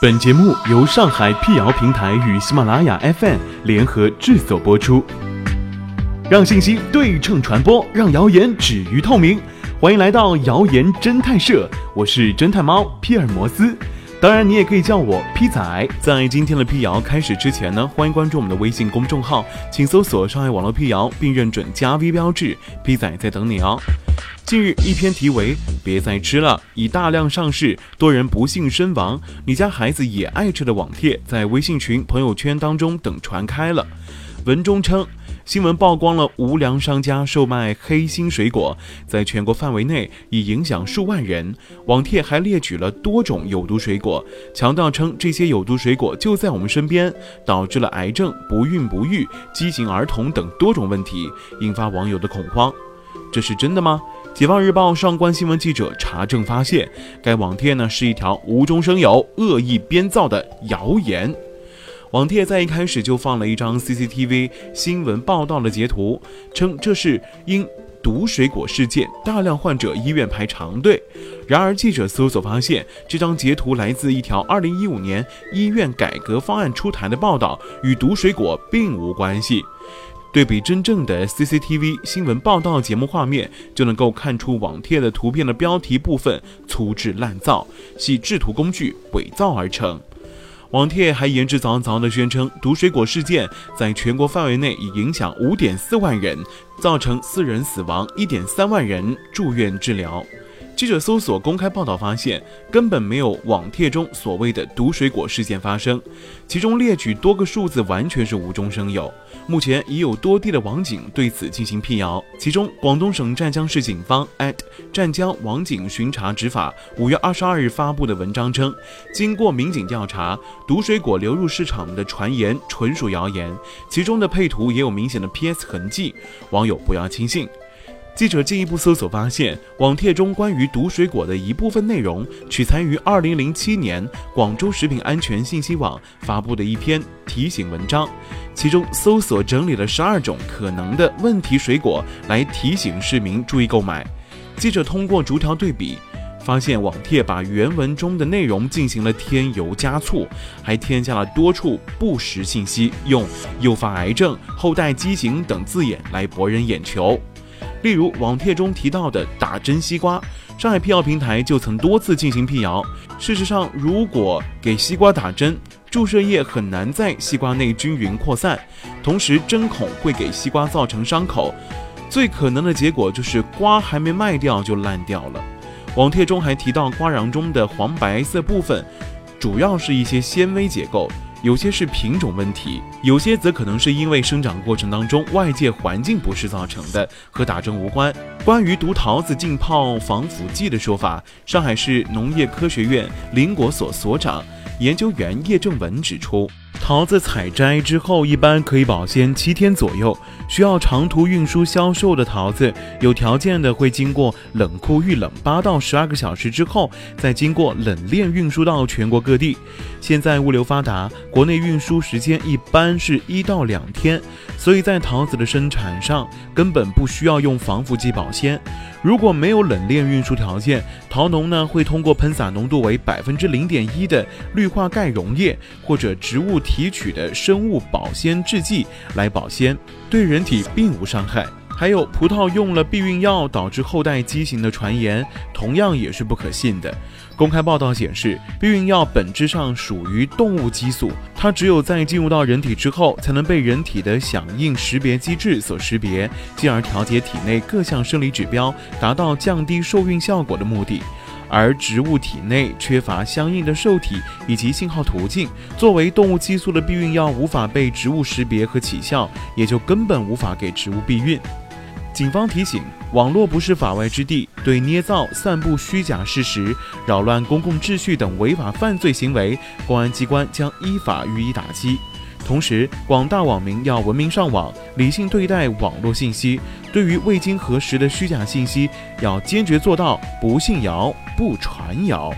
本节目由上海辟谣平台与喜马拉雅 FM 联合制作播出，让信息对称传播，让谣言止于透明。欢迎来到谣言侦探社，我是侦探猫皮尔摩斯，当然你也可以叫我 P 仔。在今天的辟谣开始之前呢，欢迎关注我们的微信公众号，请搜索“上海网络辟谣”并认准加 V 标志，P 仔在等你哦。近日，一篇题为“别再吃了，已大量上市，多人不幸身亡，你家孩子也爱吃”的网帖在微信群、朋友圈当中等传开了。文中称，新闻曝光了无良商家售卖黑心水果，在全国范围内已影响数万人。网帖还列举了多种有毒水果，强调称这些有毒水果就在我们身边，导致了癌症、不孕不育、畸形儿童等多种问题，引发网友的恐慌。这是真的吗？解放日报上官新闻记者查证发现，该网帖呢是一条无中生有、恶意编造的谣言。网帖在一开始就放了一张 CCTV 新闻报道的截图，称这是因毒水果事件，大量患者医院排长队。然而，记者搜索发现，这张截图来自一条2015年医院改革方案出台的报道，与毒水果并无关系。对比真正的 CCTV 新闻报道节目画面，就能够看出网帖的图片的标题部分粗制滥造，系制图工具伪造而成。网帖还言之凿凿地宣称，毒水果事件在全国范围内已影响五点四万人，造成四人死亡一点三万人住院治疗。记者搜索公开报道发现，根本没有网帖中所谓的毒水果事件发生，其中列举多个数字完全是无中生有。目前已有多地的网警对此进行辟谣，其中广东省湛江市警方湛江网警巡查执法五月二十二日发布的文章称，经过民警调查，毒水果流入市场的传言纯属谣言，其中的配图也有明显的 PS 痕迹，网友不要轻信。记者进一步搜索发现，网帖中关于毒水果的一部分内容取材于2007年广州食品安全信息网发布的一篇提醒文章，其中搜索整理了十二种可能的问题水果来提醒市民注意购买。记者通过逐条对比，发现网帖把原文中的内容进行了添油加醋，还添加了多处不实信息，用诱发癌症、后代畸形等字眼来博人眼球。例如网帖中提到的打针西瓜，上海辟谣平台就曾多次进行辟谣。事实上，如果给西瓜打针，注射液很难在西瓜内均匀扩散，同时针孔会给西瓜造成伤口，最可能的结果就是瓜还没卖掉就烂掉了。网帖中还提到瓜瓤中的黄白色部分，主要是一些纤维结构。有些是品种问题，有些则可能是因为生长过程当中外界环境不适造成的，和打针无关。关于毒桃子浸泡防腐剂的说法，上海市农业科学院林果所所长、研究员叶正文指出。桃子采摘之后，一般可以保鲜七天左右。需要长途运输销售的桃子，有条件的会经过冷库预冷八到十二个小时之后，再经过冷链运输到全国各地。现在物流发达，国内运输时间一般是一到两天，所以在桃子的生产上根本不需要用防腐剂保鲜。如果没有冷链运输条件，桃农呢会通过喷洒浓度为百分之零点一的氯化钙溶液或者植物提取的生物保鲜制剂来保鲜，对人体并无伤害。还有葡萄用了避孕药导致后代畸形的传言，同样也是不可信的。公开报道显示，避孕药本质上属于动物激素，它只有在进入到人体之后，才能被人体的响应识别机制所识别，进而调节体内各项生理指标，达到降低受孕效果的目的。而植物体内缺乏相应的受体以及信号途径，作为动物激素的避孕药无法被植物识别和起效，也就根本无法给植物避孕。警方提醒：网络不是法外之地，对捏造、散布虚假事实、扰乱公共秩序等违法犯罪行为，公安机关将依法予以打击。同时，广大网民要文明上网，理性对待网络信息。对于未经核实的虚假信息，要坚决做到不信谣、不传谣。